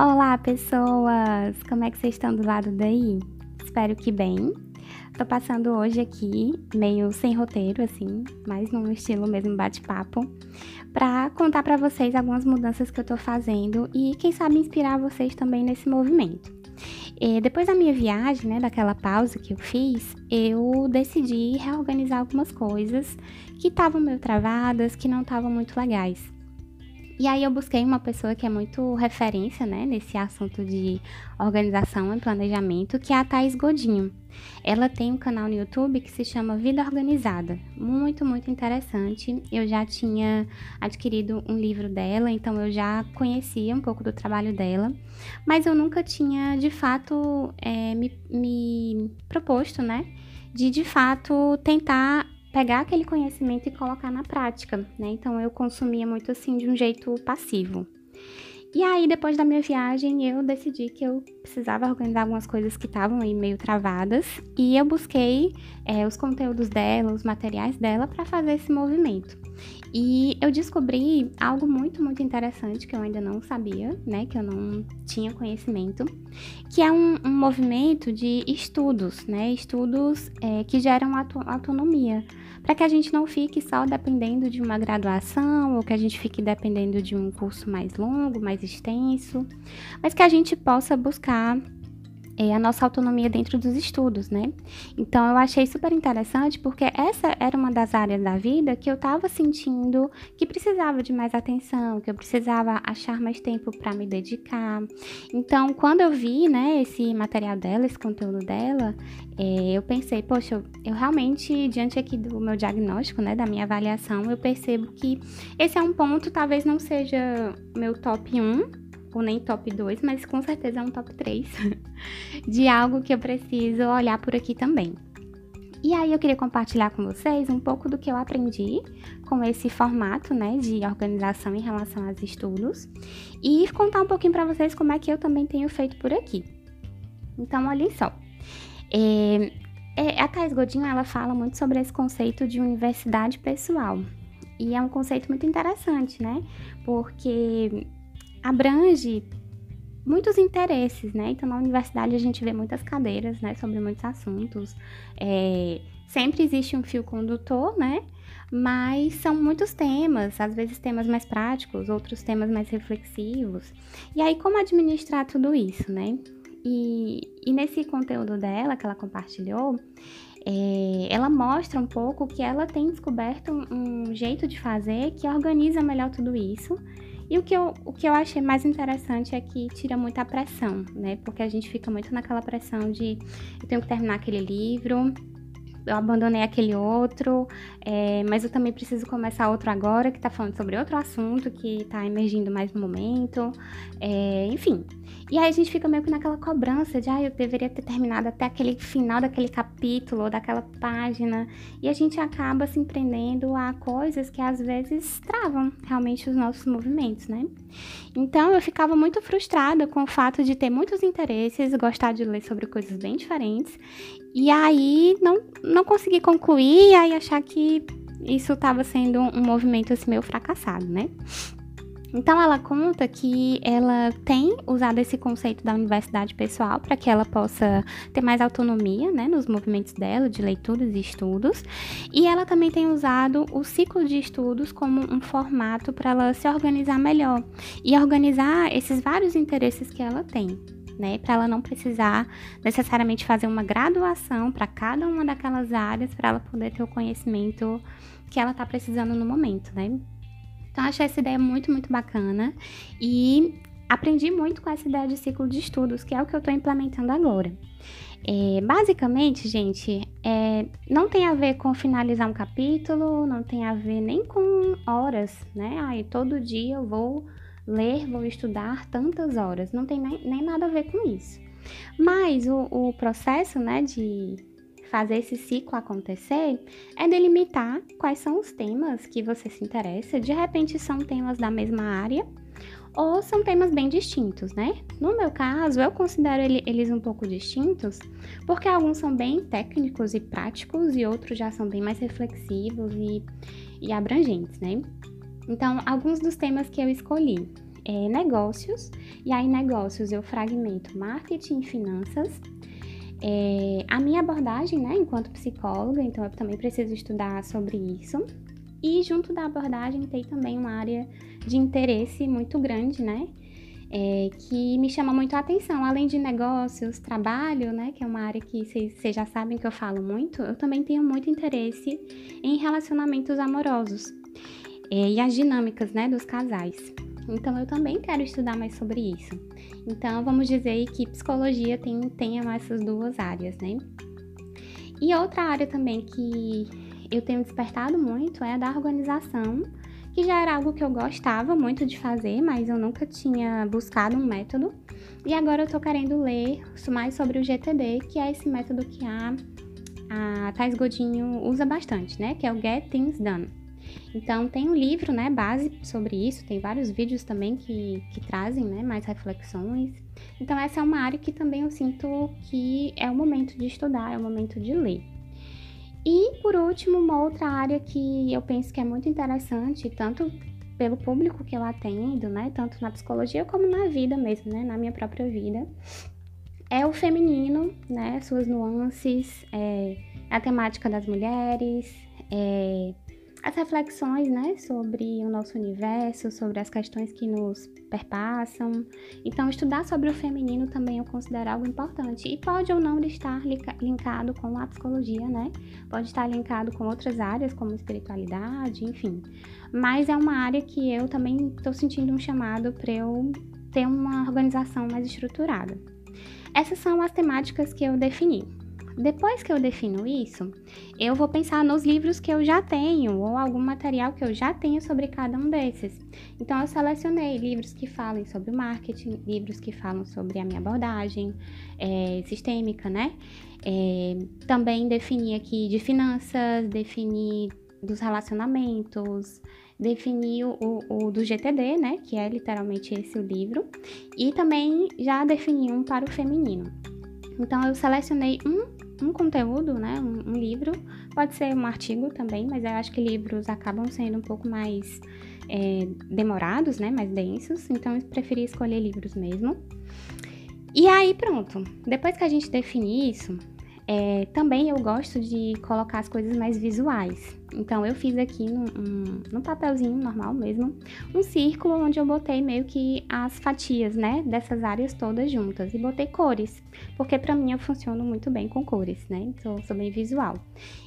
Olá, pessoas! Como é que vocês estão do lado daí? Espero que bem. Tô passando hoje aqui, meio sem roteiro, assim, mais num estilo mesmo bate-papo, para contar para vocês algumas mudanças que eu tô fazendo e, quem sabe, inspirar vocês também nesse movimento. E depois da minha viagem, né, daquela pausa que eu fiz, eu decidi reorganizar algumas coisas que estavam meio travadas, que não estavam muito legais. E aí eu busquei uma pessoa que é muito referência, né, nesse assunto de organização e planejamento, que é a Thais Godinho. Ela tem um canal no YouTube que se chama Vida Organizada. Muito, muito interessante. Eu já tinha adquirido um livro dela, então eu já conhecia um pouco do trabalho dela, mas eu nunca tinha, de fato, é, me, me proposto, né, de de fato tentar pegar aquele conhecimento e colocar na prática, né? Então eu consumia muito assim de um jeito passivo. E aí, depois da minha viagem, eu decidi que eu precisava organizar algumas coisas que estavam aí meio travadas e eu busquei é, os conteúdos dela, os materiais dela para fazer esse movimento. E eu descobri algo muito, muito interessante que eu ainda não sabia, né? Que eu não tinha conhecimento, que é um, um movimento de estudos, né? Estudos é, que geram autonomia para que a gente não fique só dependendo de uma graduação ou que a gente fique dependendo de um curso mais longo, mais extenso, mas que a gente possa buscar é, a nossa autonomia dentro dos estudos, né? Então eu achei super interessante porque essa era uma das áreas da vida que eu estava sentindo que precisava de mais atenção, que eu precisava achar mais tempo para me dedicar. Então quando eu vi, né, esse material dela, esse conteúdo dela, é, eu pensei, poxa, eu, eu realmente diante aqui do meu diagnóstico, né, da minha avaliação, eu percebo que esse é um ponto, talvez não seja meu top 1 ou nem top 2, mas com certeza é um top 3 de algo que eu preciso olhar por aqui também. E aí eu queria compartilhar com vocês um pouco do que eu aprendi com esse formato, né, de organização em relação aos estudos e contar um pouquinho para vocês como é que eu também tenho feito por aqui. Então, olha só. É, é, a Thais Godinho, ela fala muito sobre esse conceito de universidade pessoal. E é um conceito muito interessante, né? Porque abrange muitos interesses, né? Então, na universidade a gente vê muitas cadeiras, né, sobre muitos assuntos. É, sempre existe um fio condutor, né? Mas são muitos temas, às vezes temas mais práticos, outros temas mais reflexivos. E aí, como administrar tudo isso, né? E, e nesse conteúdo dela, que ela compartilhou, é, ela mostra um pouco que ela tem descoberto um, um jeito de fazer que organiza melhor tudo isso e o que, eu, o que eu achei mais interessante é que tira muita pressão, né? Porque a gente fica muito naquela pressão de eu tenho que terminar aquele livro, eu abandonei aquele outro, é, mas eu também preciso começar outro agora, que tá falando sobre outro assunto que tá emergindo mais no momento, é, enfim. E aí a gente fica meio que naquela cobrança de, ah, eu deveria ter terminado até aquele final daquele capítulo ou daquela página, e a gente acaba se empreendendo a coisas que às vezes travam realmente os nossos movimentos, né? Então eu ficava muito frustrada com o fato de ter muitos interesses, gostar de ler sobre coisas bem diferentes, e aí não, não consegui concluir, e aí achar que isso estava sendo um movimento assim, meio fracassado, né? Então ela conta que ela tem usado esse conceito da universidade pessoal para que ela possa ter mais autonomia, né, nos movimentos dela de leituras e estudos, e ela também tem usado o ciclo de estudos como um formato para ela se organizar melhor e organizar esses vários interesses que ela tem. Né, para ela não precisar necessariamente fazer uma graduação para cada uma daquelas áreas para ela poder ter o conhecimento que ela está precisando no momento, né? Então, achei essa ideia muito, muito bacana e aprendi muito com essa ideia de ciclo de estudos, que é o que eu estou implementando agora. É, basicamente, gente, é, não tem a ver com finalizar um capítulo, não tem a ver nem com horas, né? Aí todo dia eu vou ler, vou estudar tantas horas, não tem nem, nem nada a ver com isso. Mas o, o processo, né, de fazer esse ciclo acontecer é delimitar quais são os temas que você se interessa. De repente são temas da mesma área ou são temas bem distintos, né? No meu caso, eu considero eles um pouco distintos porque alguns são bem técnicos e práticos e outros já são bem mais reflexivos e, e abrangentes, né? Então, alguns dos temas que eu escolhi é, negócios, e aí negócios eu fragmento marketing e finanças. É, a minha abordagem, né, enquanto psicóloga, então eu também preciso estudar sobre isso. E junto da abordagem tem também uma área de interesse muito grande, né? É, que me chama muito a atenção. Além de negócios, trabalho, né? Que é uma área que vocês já sabem que eu falo muito, eu também tenho muito interesse em relacionamentos amorosos é, e as dinâmicas, né, dos casais. Então eu também quero estudar mais sobre isso. Então vamos dizer que psicologia tem, tem essas duas áreas, né? E outra área também que eu tenho despertado muito é a da organização, que já era algo que eu gostava muito de fazer, mas eu nunca tinha buscado um método. E agora eu tô querendo ler mais sobre o GTD, que é esse método que a, a Thais Godinho usa bastante, né? Que é o Get Things Done. Então tem um livro, né, base sobre isso, tem vários vídeos também que, que trazem, né, mais reflexões. Então essa é uma área que também eu sinto que é o momento de estudar, é o momento de ler. E por último, uma outra área que eu penso que é muito interessante, tanto pelo público que eu atendo, né, tanto na psicologia como na vida mesmo, né, na minha própria vida, é o feminino, né, suas nuances, é, a temática das mulheres, é, as reflexões, né, sobre o nosso universo, sobre as questões que nos perpassam. Então, estudar sobre o feminino também eu considero algo importante e pode ou não estar linkado com a psicologia, né? Pode estar linkado com outras áreas como espiritualidade, enfim. Mas é uma área que eu também estou sentindo um chamado para eu ter uma organização mais estruturada. Essas são as temáticas que eu defini. Depois que eu defino isso, eu vou pensar nos livros que eu já tenho ou algum material que eu já tenho sobre cada um desses. Então, eu selecionei livros que falem sobre o marketing, livros que falam sobre a minha abordagem é, sistêmica, né? É, também defini aqui de finanças, defini dos relacionamentos, defini o, o, do GTD, né? Que é literalmente esse o livro, e também já defini um para o feminino. Então, eu selecionei um um conteúdo, né, um, um, livro, pode ser um artigo também, mas eu acho que livros acabam sendo um pouco mais é, demorados, né, mais densos, então eu preferi escolher livros mesmo. E aí pronto, depois que a gente definir isso, é, também eu gosto de colocar as coisas mais visuais. Então eu fiz aqui num, num, papelzinho normal mesmo, um círculo onde eu botei meio que as fatias, né, dessas áreas todas juntas e botei cores, porque para mim eu funciono muito bem com cores, né? Então sou bem visual.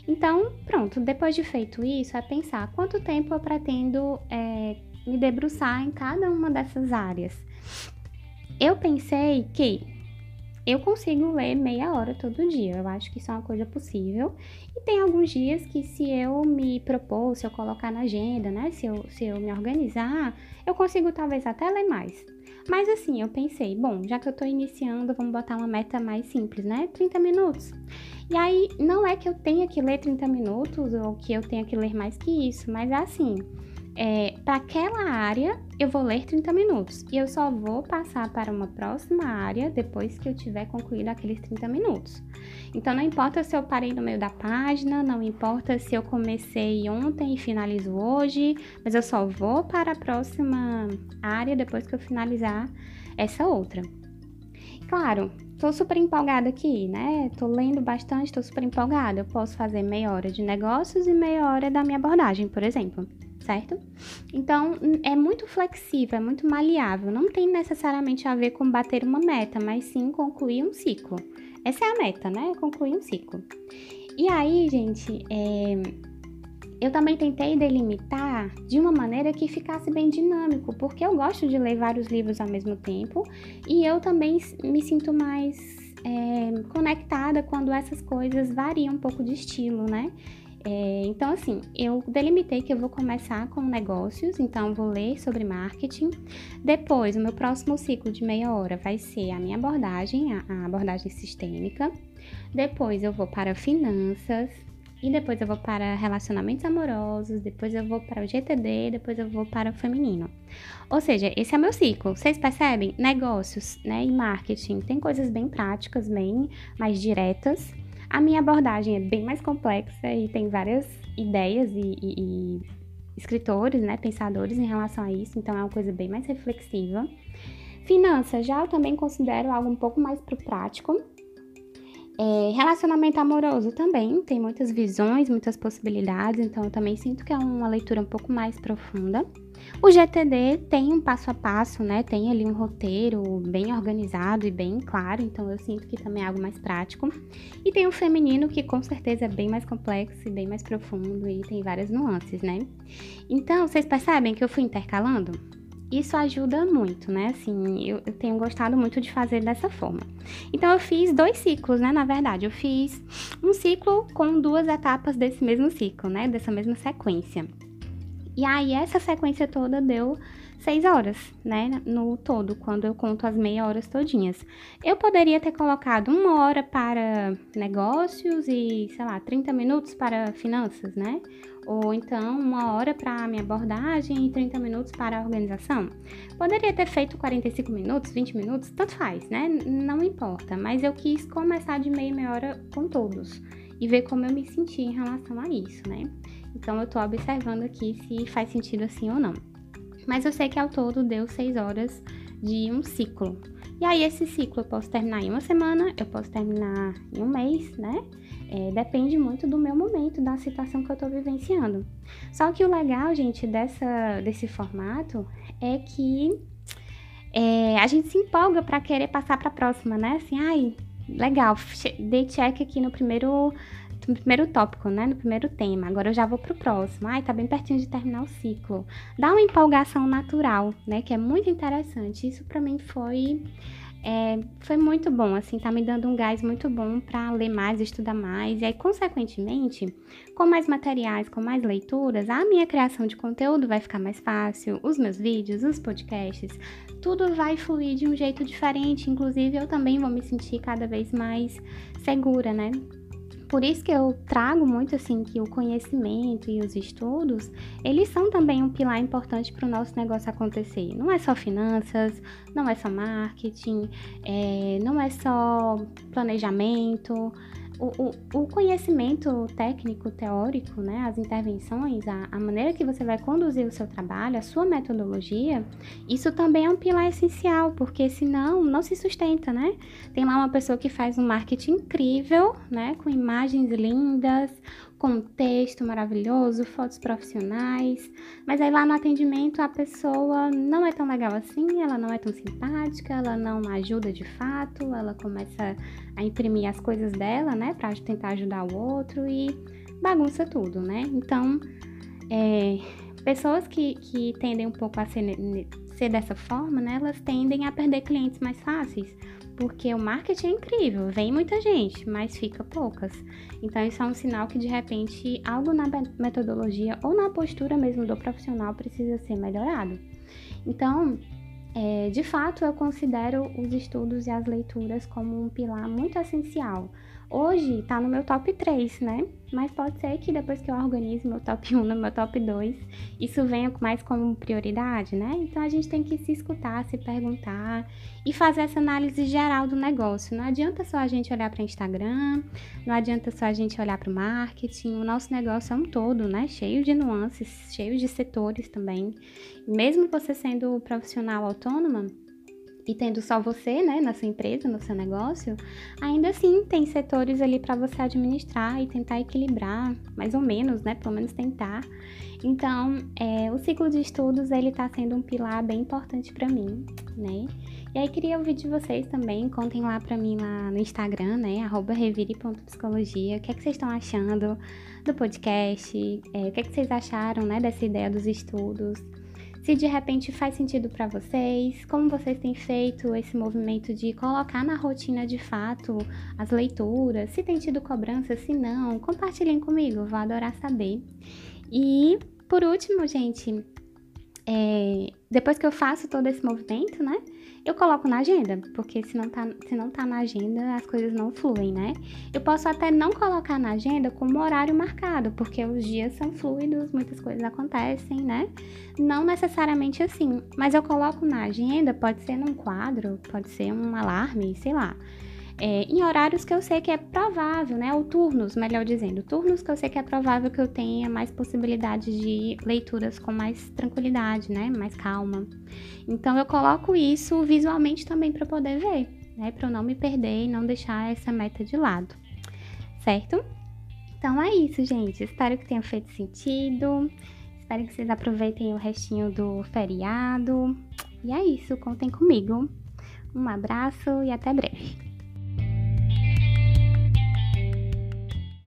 Então pronto, depois de feito isso é pensar quanto tempo eu pretendo é, me debruçar em cada uma dessas áreas. Eu pensei que eu consigo ler meia hora todo dia. Eu acho que isso é uma coisa possível. E tem alguns dias que, se eu me propor, se eu colocar na agenda, né? Se eu, se eu me organizar, eu consigo talvez até ler mais. Mas assim, eu pensei, bom, já que eu tô iniciando, vamos botar uma meta mais simples, né? 30 minutos. E aí, não é que eu tenha que ler 30 minutos ou que eu tenha que ler mais que isso, mas é assim é, para aquela área eu vou ler 30 minutos e eu só vou passar para uma próxima área depois que eu tiver concluído aqueles 30 minutos. Então não importa se eu parei no meio da página, não importa se eu comecei ontem e finalizo hoje, mas eu só vou para a próxima área depois que eu finalizar essa outra. Claro, tô super empolgada aqui, né? Tô lendo bastante, tô super empolgada. Eu posso fazer meia hora de negócios e meia hora da minha abordagem, por exemplo certo? Então, é muito flexível, é muito maleável. Não tem necessariamente a ver com bater uma meta, mas sim concluir um ciclo. Essa é a meta, né? Concluir um ciclo. E aí, gente, é... eu também tentei delimitar de uma maneira que ficasse bem dinâmico, porque eu gosto de ler vários livros ao mesmo tempo e eu também me sinto mais é, conectada quando essas coisas variam um pouco de estilo, né? É, então, assim, eu delimitei que eu vou começar com negócios, então vou ler sobre marketing. Depois, o meu próximo ciclo de meia hora vai ser a minha abordagem, a, a abordagem sistêmica. Depois, eu vou para finanças. E depois eu vou para relacionamentos amorosos, depois eu vou para o GTD, depois eu vou para o feminino. Ou seja, esse é o meu ciclo. Vocês percebem? Negócios, né, e marketing tem coisas bem práticas, bem mais diretas a minha abordagem é bem mais complexa e tem várias ideias e, e, e escritores, né, pensadores em relação a isso, então é uma coisa bem mais reflexiva. Finanças, já eu também considero algo um pouco mais pro prático. É, relacionamento amoroso também tem muitas visões, muitas possibilidades, então eu também sinto que é uma leitura um pouco mais profunda. O GTD tem um passo a passo, né? Tem ali um roteiro bem organizado e bem claro, então eu sinto que também é algo mais prático. E tem o feminino, que com certeza é bem mais complexo e bem mais profundo e tem várias nuances, né? Então, vocês percebem que eu fui intercalando? Isso ajuda muito, né? Assim, eu, tenho gostado muito de fazer dessa forma. Então, eu fiz dois ciclos, né? Na verdade, eu fiz um ciclo com duas etapas desse mesmo ciclo, né? Dessa mesma sequência. E aí, essa sequência toda deu seis horas, né? No todo, quando eu conto as meia horas todinhas. Eu poderia ter colocado uma hora para negócios e, sei lá, 30 minutos para finanças, né? Ou então uma hora para minha abordagem e 30 minutos para a organização. Poderia ter feito 45 minutos, 20 minutos, tanto faz, né? Não importa. Mas eu quis começar de meia meia hora com todos e ver como eu me senti em relação a isso, né? Então eu tô observando aqui se faz sentido assim ou não. Mas eu sei que ao todo deu seis horas de um ciclo. E aí, esse ciclo eu posso terminar em uma semana, eu posso terminar em um mês, né? É, depende muito do meu momento, da situação que eu tô vivenciando. Só que o legal, gente, dessa, desse formato é que é, a gente se empolga para querer passar para a próxima, né? Assim, ai, legal, dei check aqui no primeiro no primeiro tópico, né? No primeiro tema. Agora eu já vou pro próximo. Ai, tá bem pertinho de terminar o ciclo. Dá uma empolgação natural, né? Que é muito interessante. Isso para mim foi é, foi muito bom, assim, tá me dando um gás muito bom para ler mais, estudar mais, e aí, consequentemente, com mais materiais, com mais leituras, a minha criação de conteúdo vai ficar mais fácil, os meus vídeos, os podcasts, tudo vai fluir de um jeito diferente, inclusive eu também vou me sentir cada vez mais segura, né? Por isso que eu trago muito assim que o conhecimento e os estudos, eles são também um pilar importante para o nosso negócio acontecer. Não é só finanças, não é só marketing, é, não é só planejamento, o, o, conhecimento técnico, teórico, né, as intervenções, a, a, maneira que você vai conduzir o seu trabalho, a sua metodologia, isso também é um pilar essencial, porque senão não se sustenta, né? Tem lá uma pessoa que faz um marketing incrível, né, com imagens lindas, com texto maravilhoso, fotos profissionais, mas aí lá no atendimento a pessoa não é tão legal assim, ela não é tão simpática, ela não ajuda de fato, ela começa a imprimir as coisas dela, né, para tentar ajudar o outro e bagunça tudo, né? Então, é, pessoas que, que tendem um pouco a ser, ser dessa forma, né, elas tendem a perder clientes mais fáceis porque o marketing é incrível, vem muita gente, mas fica poucas. Então isso é um sinal que de repente algo na metodologia ou na postura mesmo do profissional precisa ser melhorado. Então, é, de fato, eu considero os estudos e as leituras como um pilar muito essencial Hoje tá no meu top 3, né? Mas pode ser que depois que eu organize meu top 1 no meu top 2, isso venha mais como prioridade, né? Então a gente tem que se escutar, se perguntar e fazer essa análise geral do negócio. Não adianta só a gente olhar para Instagram, não adianta só a gente olhar para o marketing. O nosso negócio é um todo, né? Cheio de nuances, cheio de setores também. Mesmo você sendo profissional autônoma, e tendo só você, né, na sua empresa, no seu negócio, ainda assim tem setores ali para você administrar e tentar equilibrar, mais ou menos, né, pelo menos tentar. Então, é, o ciclo de estudos ele está sendo um pilar bem importante para mim, né? E aí queria ouvir de vocês também, contem lá para mim lá no Instagram, né, @revire.psicologia, o que é que vocês estão achando do podcast, é, o que é que vocês acharam, né, dessa ideia dos estudos se de repente faz sentido para vocês, como vocês têm feito esse movimento de colocar na rotina de fato as leituras, se tem tido cobrança, se não, compartilhem comigo, vou adorar saber. E por último, gente, é, depois que eu faço todo esse movimento, né? Eu coloco na agenda, porque se não, tá, se não tá na agenda, as coisas não fluem, né? Eu posso até não colocar na agenda como horário marcado, porque os dias são fluidos, muitas coisas acontecem, né? Não necessariamente assim, mas eu coloco na agenda, pode ser num quadro, pode ser um alarme, sei lá. É, em horários que eu sei que é provável, né? Ou turnos, melhor dizendo, turnos que eu sei que é provável que eu tenha mais possibilidade de leituras com mais tranquilidade, né? Mais calma. Então eu coloco isso visualmente também para poder ver, né? Para eu não me perder e não deixar essa meta de lado, certo? Então é isso, gente. Espero que tenha feito sentido. Espero que vocês aproveitem o restinho do feriado. E é isso, contem comigo. Um abraço e até breve.